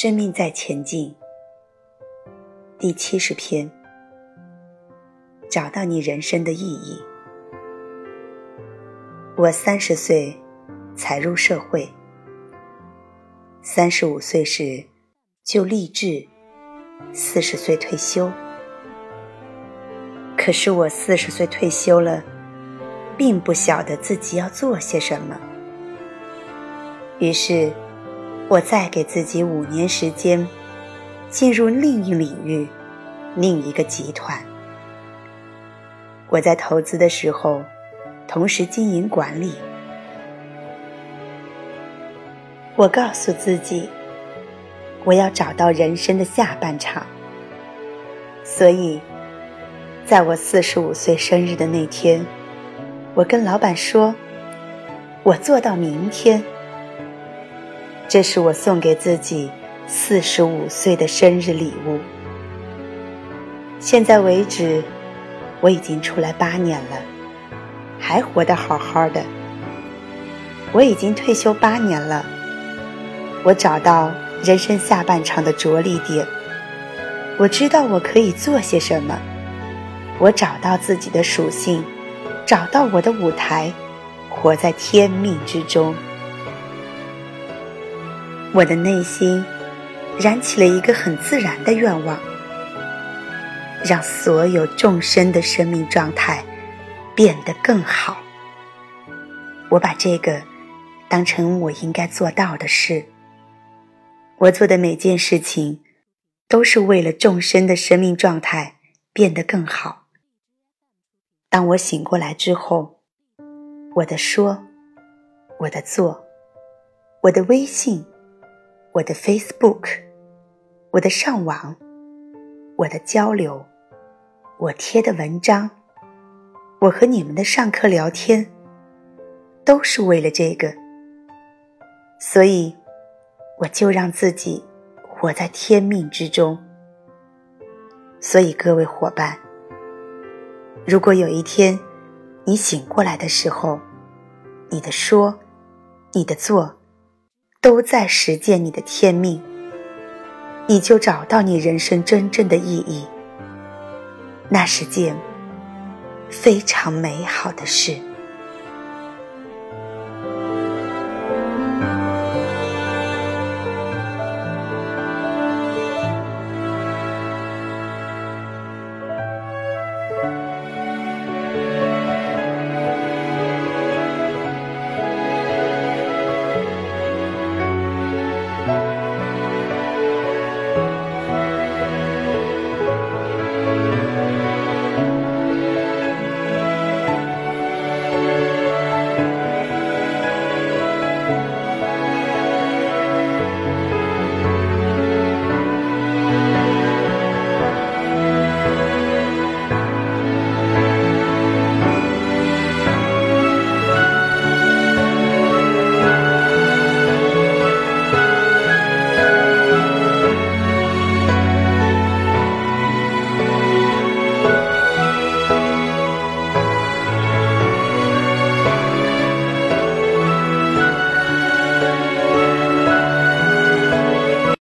生命在前进，第七十篇，找到你人生的意义。我三十岁才入社会，三十五岁时就立志四十岁退休。可是我四十岁退休了，并不晓得自己要做些什么，于是。我再给自己五年时间，进入另一领域，另一个集团。我在投资的时候，同时经营管理。我告诉自己，我要找到人生的下半场。所以，在我四十五岁生日的那天，我跟老板说，我做到明天。这是我送给自己四十五岁的生日礼物。现在为止，我已经出来八年了，还活得好好的。我已经退休八年了，我找到人生下半场的着力点。我知道我可以做些什么。我找到自己的属性，找到我的舞台，活在天命之中。我的内心燃起了一个很自然的愿望，让所有众生的生命状态变得更好。我把这个当成我应该做到的事。我做的每件事情都是为了众生的生命状态变得更好。当我醒过来之后，我的说，我的做，我的微信。我的 Facebook，我的上网，我的交流，我贴的文章，我和你们的上课聊天，都是为了这个。所以，我就让自己活在天命之中。所以，各位伙伴，如果有一天你醒过来的时候，你的说，你的做。都在实践你的天命，你就找到你人生真正的意义。那是件非常美好的事。